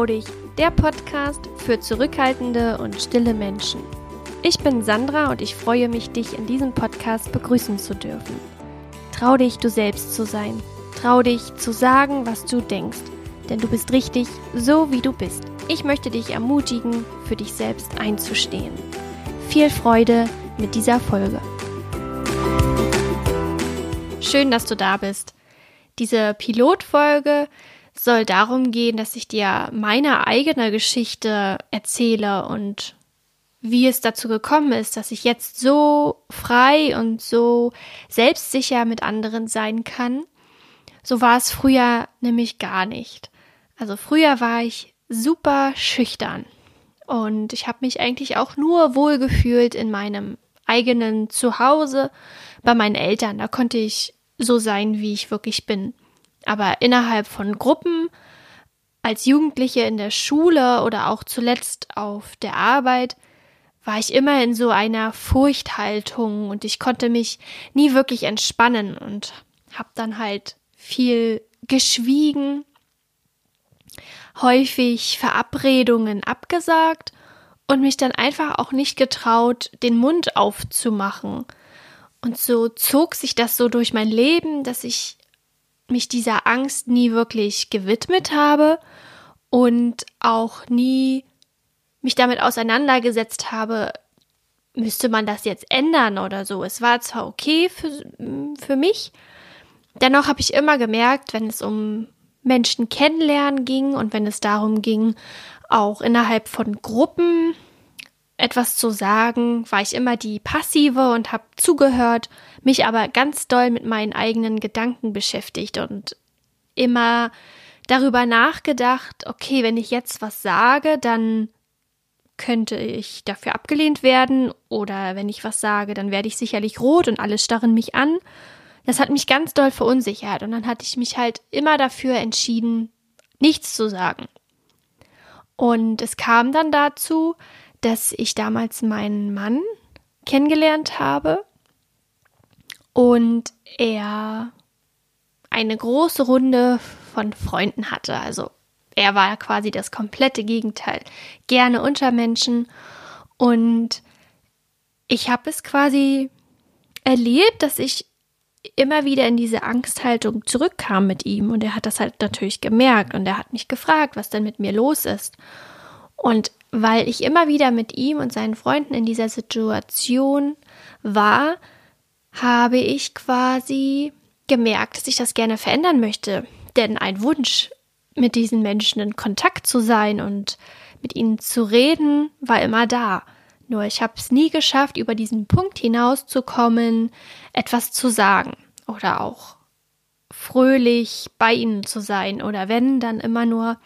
Trau dich, der Podcast für zurückhaltende und stille Menschen. Ich bin Sandra und ich freue mich, dich in diesem Podcast begrüßen zu dürfen. Trau dich, du selbst zu sein. Trau dich zu sagen, was du denkst, denn du bist richtig, so wie du bist. Ich möchte dich ermutigen, für dich selbst einzustehen. Viel Freude mit dieser Folge. Schön, dass du da bist. Diese Pilotfolge soll darum gehen, dass ich dir meine eigene Geschichte erzähle und wie es dazu gekommen ist, dass ich jetzt so frei und so selbstsicher mit anderen sein kann. So war es früher nämlich gar nicht. Also früher war ich super schüchtern und ich habe mich eigentlich auch nur wohlgefühlt in meinem eigenen Zuhause bei meinen Eltern. Da konnte ich so sein, wie ich wirklich bin. Aber innerhalb von Gruppen, als Jugendliche in der Schule oder auch zuletzt auf der Arbeit, war ich immer in so einer Furchthaltung und ich konnte mich nie wirklich entspannen und habe dann halt viel geschwiegen, häufig Verabredungen abgesagt und mich dann einfach auch nicht getraut, den Mund aufzumachen. Und so zog sich das so durch mein Leben, dass ich mich dieser Angst nie wirklich gewidmet habe und auch nie mich damit auseinandergesetzt habe, müsste man das jetzt ändern oder so. Es war zwar okay für, für mich, dennoch habe ich immer gemerkt, wenn es um Menschen kennenlernen ging und wenn es darum ging, auch innerhalb von Gruppen etwas zu sagen, war ich immer die passive und habe zugehört, mich aber ganz doll mit meinen eigenen Gedanken beschäftigt und immer darüber nachgedacht, okay, wenn ich jetzt was sage, dann könnte ich dafür abgelehnt werden oder wenn ich was sage, dann werde ich sicherlich rot und alle starren mich an. Das hat mich ganz doll verunsichert und dann hatte ich mich halt immer dafür entschieden, nichts zu sagen. Und es kam dann dazu, dass ich damals meinen Mann kennengelernt habe und er eine große Runde von Freunden hatte. Also er war quasi das komplette Gegenteil. Gerne unter Menschen. Und ich habe es quasi erlebt, dass ich immer wieder in diese Angsthaltung zurückkam mit ihm. Und er hat das halt natürlich gemerkt und er hat mich gefragt, was denn mit mir los ist. Und weil ich immer wieder mit ihm und seinen Freunden in dieser Situation war, habe ich quasi gemerkt, dass ich das gerne verändern möchte. Denn ein Wunsch, mit diesen Menschen in Kontakt zu sein und mit ihnen zu reden, war immer da. Nur ich habe es nie geschafft, über diesen Punkt hinauszukommen, etwas zu sagen oder auch fröhlich bei ihnen zu sein oder wenn, dann immer nur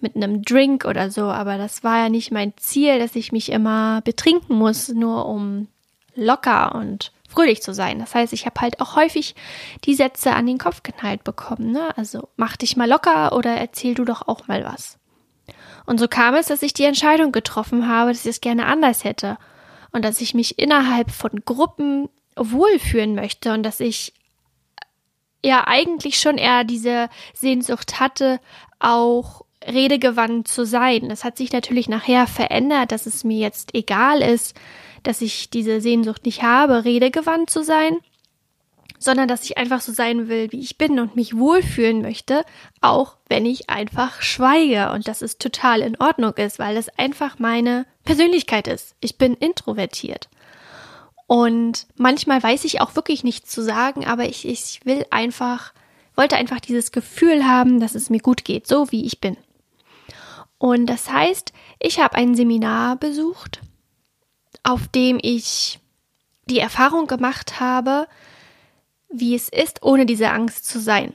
mit einem Drink oder so, aber das war ja nicht mein Ziel, dass ich mich immer betrinken muss, nur um locker und fröhlich zu sein. Das heißt, ich habe halt auch häufig die Sätze an den Kopf geknallt bekommen. Ne? Also mach dich mal locker oder erzähl du doch auch mal was. Und so kam es, dass ich die Entscheidung getroffen habe, dass ich es gerne anders hätte und dass ich mich innerhalb von Gruppen wohlfühlen möchte und dass ich ja eigentlich schon eher diese Sehnsucht hatte, auch redegewandt zu sein. Das hat sich natürlich nachher verändert, dass es mir jetzt egal ist, dass ich diese Sehnsucht nicht habe, redegewandt zu sein, sondern dass ich einfach so sein will, wie ich bin und mich wohlfühlen möchte, auch wenn ich einfach schweige und dass es total in Ordnung ist, weil es einfach meine Persönlichkeit ist. Ich bin introvertiert. Und manchmal weiß ich auch wirklich nichts zu sagen, aber ich, ich will einfach, wollte einfach dieses Gefühl haben, dass es mir gut geht, so wie ich bin. Und das heißt, ich habe ein Seminar besucht, auf dem ich die Erfahrung gemacht habe, wie es ist, ohne diese Angst zu sein.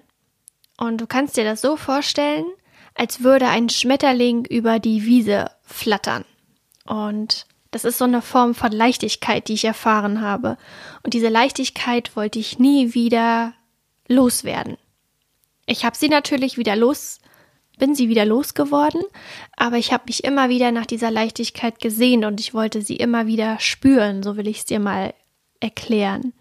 Und du kannst dir das so vorstellen, als würde ein Schmetterling über die Wiese flattern. Und das ist so eine Form von Leichtigkeit, die ich erfahren habe. Und diese Leichtigkeit wollte ich nie wieder loswerden. Ich habe sie natürlich wieder los bin sie wieder losgeworden, aber ich habe mich immer wieder nach dieser Leichtigkeit gesehnt und ich wollte sie immer wieder spüren, so will ich es dir mal erklären.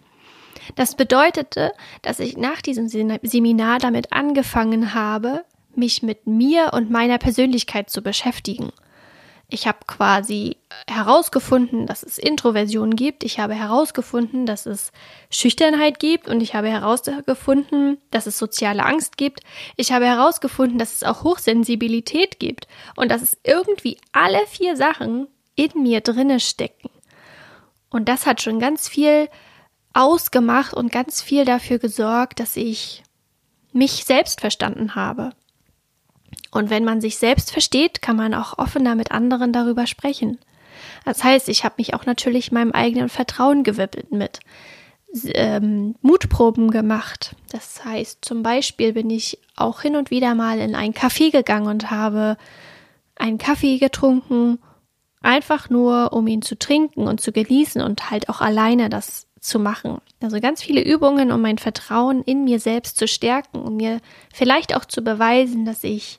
Das bedeutete, dass ich nach diesem Seminar damit angefangen habe, mich mit mir und meiner Persönlichkeit zu beschäftigen. Ich habe quasi herausgefunden, dass es Introversion gibt. Ich habe herausgefunden, dass es Schüchternheit gibt. Und ich habe herausgefunden, dass es soziale Angst gibt. Ich habe herausgefunden, dass es auch Hochsensibilität gibt. Und dass es irgendwie alle vier Sachen in mir drinne stecken. Und das hat schon ganz viel ausgemacht und ganz viel dafür gesorgt, dass ich mich selbst verstanden habe. Und wenn man sich selbst versteht, kann man auch offener mit anderen darüber sprechen. Das heißt, ich habe mich auch natürlich meinem eigenen Vertrauen gewippelt mit ähm, Mutproben gemacht. Das heißt, zum Beispiel bin ich auch hin und wieder mal in ein Café gegangen und habe einen Kaffee getrunken, einfach nur, um ihn zu trinken und zu genießen und halt auch alleine das zu machen. Also ganz viele Übungen, um mein Vertrauen in mir selbst zu stärken, um mir vielleicht auch zu beweisen, dass ich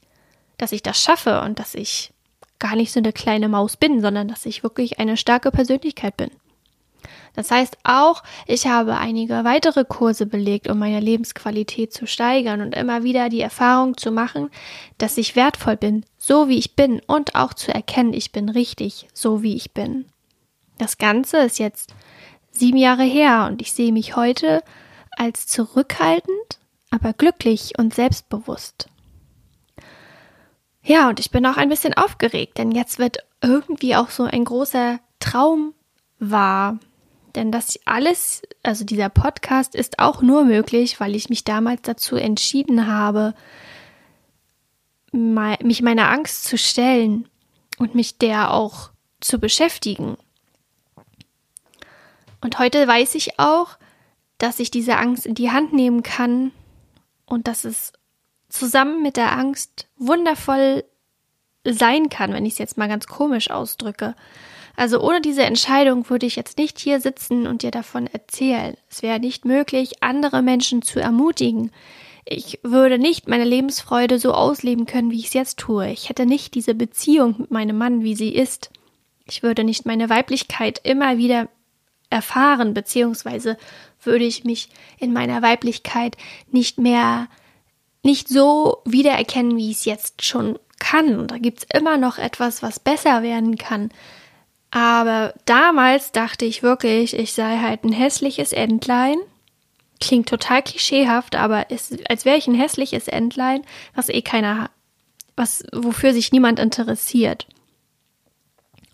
dass ich das schaffe und dass ich gar nicht so eine kleine Maus bin, sondern dass ich wirklich eine starke Persönlichkeit bin. Das heißt auch, ich habe einige weitere Kurse belegt, um meine Lebensqualität zu steigern und immer wieder die Erfahrung zu machen, dass ich wertvoll bin, so wie ich bin und auch zu erkennen, ich bin richtig, so wie ich bin. Das Ganze ist jetzt sieben Jahre her und ich sehe mich heute als zurückhaltend, aber glücklich und selbstbewusst. Ja, und ich bin auch ein bisschen aufgeregt, denn jetzt wird irgendwie auch so ein großer Traum wahr. Denn das alles, also dieser Podcast ist auch nur möglich, weil ich mich damals dazu entschieden habe, mich meiner Angst zu stellen und mich der auch zu beschäftigen. Und heute weiß ich auch, dass ich diese Angst in die Hand nehmen kann und dass es zusammen mit der Angst wundervoll sein kann, wenn ich es jetzt mal ganz komisch ausdrücke. Also ohne diese Entscheidung würde ich jetzt nicht hier sitzen und dir davon erzählen. Es wäre nicht möglich, andere Menschen zu ermutigen. Ich würde nicht meine Lebensfreude so ausleben können, wie ich es jetzt tue. Ich hätte nicht diese Beziehung mit meinem Mann, wie sie ist. Ich würde nicht meine Weiblichkeit immer wieder erfahren, beziehungsweise würde ich mich in meiner Weiblichkeit nicht mehr nicht so wiedererkennen, wie ich es jetzt schon kann. Und da gibt es immer noch etwas, was besser werden kann. Aber damals dachte ich wirklich, ich sei halt ein hässliches Entlein. Klingt total klischeehaft, aber ist, als wäre ich ein hässliches Entlein, was eh keiner, was, wofür sich niemand interessiert.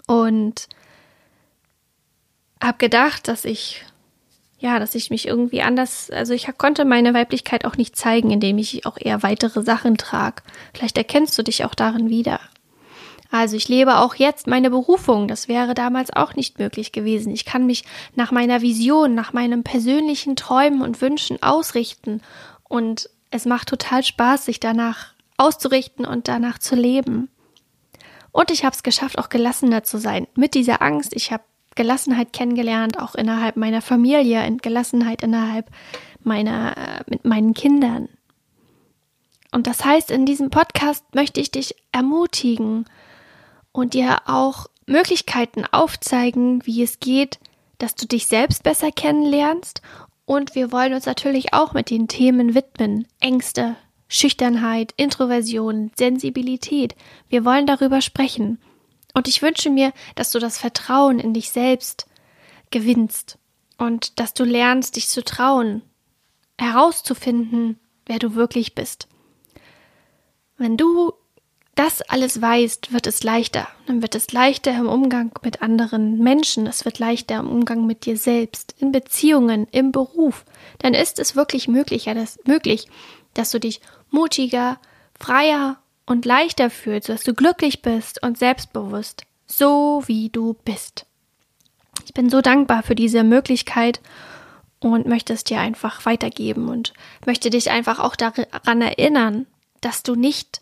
Und hab gedacht, dass ich ja, dass ich mich irgendwie anders, also ich konnte meine Weiblichkeit auch nicht zeigen, indem ich auch eher weitere Sachen trage. Vielleicht erkennst du dich auch darin wieder. Also ich lebe auch jetzt meine Berufung. Das wäre damals auch nicht möglich gewesen. Ich kann mich nach meiner Vision, nach meinem persönlichen Träumen und Wünschen ausrichten. Und es macht total Spaß, sich danach auszurichten und danach zu leben. Und ich habe es geschafft, auch gelassener zu sein. Mit dieser Angst. Ich habe Gelassenheit kennengelernt, auch innerhalb meiner Familie, in Gelassenheit innerhalb meiner, äh, mit meinen Kindern. Und das heißt, in diesem Podcast möchte ich dich ermutigen und dir auch Möglichkeiten aufzeigen, wie es geht, dass du dich selbst besser kennenlernst. Und wir wollen uns natürlich auch mit den Themen widmen. Ängste, Schüchternheit, Introversion, Sensibilität. Wir wollen darüber sprechen. Und ich wünsche mir, dass du das Vertrauen in dich selbst gewinnst und dass du lernst, dich zu trauen, herauszufinden, wer du wirklich bist. Wenn du das alles weißt, wird es leichter. Dann wird es leichter im Umgang mit anderen Menschen, es wird leichter im Umgang mit dir selbst, in Beziehungen, im Beruf. Dann ist es wirklich möglicher, dass, möglich, dass du dich mutiger, freier und leichter fühlst, dass du glücklich bist und selbstbewusst, so wie du bist. Ich bin so dankbar für diese Möglichkeit und möchte es dir einfach weitergeben und möchte dich einfach auch daran erinnern, dass du nicht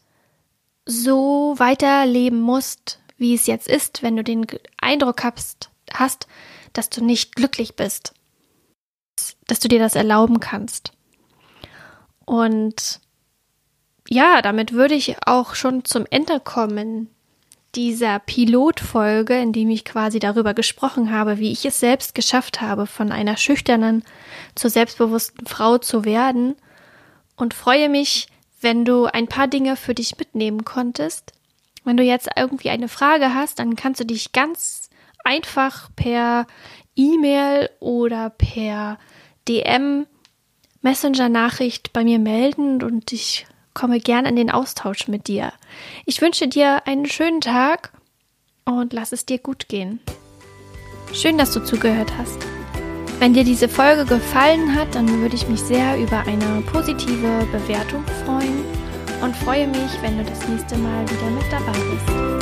so weiterleben musst, wie es jetzt ist, wenn du den Eindruck hast, hast, dass du nicht glücklich bist, dass du dir das erlauben kannst. Und ja, damit würde ich auch schon zum Ende kommen dieser Pilotfolge, in dem ich quasi darüber gesprochen habe, wie ich es selbst geschafft habe, von einer schüchternen zur selbstbewussten Frau zu werden und freue mich wenn du ein paar Dinge für dich mitnehmen konntest. Wenn du jetzt irgendwie eine Frage hast, dann kannst du dich ganz einfach per E-Mail oder per DM Messenger-Nachricht bei mir melden und ich komme gerne in den Austausch mit dir. Ich wünsche dir einen schönen Tag und lass es dir gut gehen. Schön, dass du zugehört hast. Wenn dir diese Folge gefallen hat, dann würde ich mich sehr über eine positive Bewertung freuen und freue mich, wenn du das nächste Mal wieder mit dabei bist.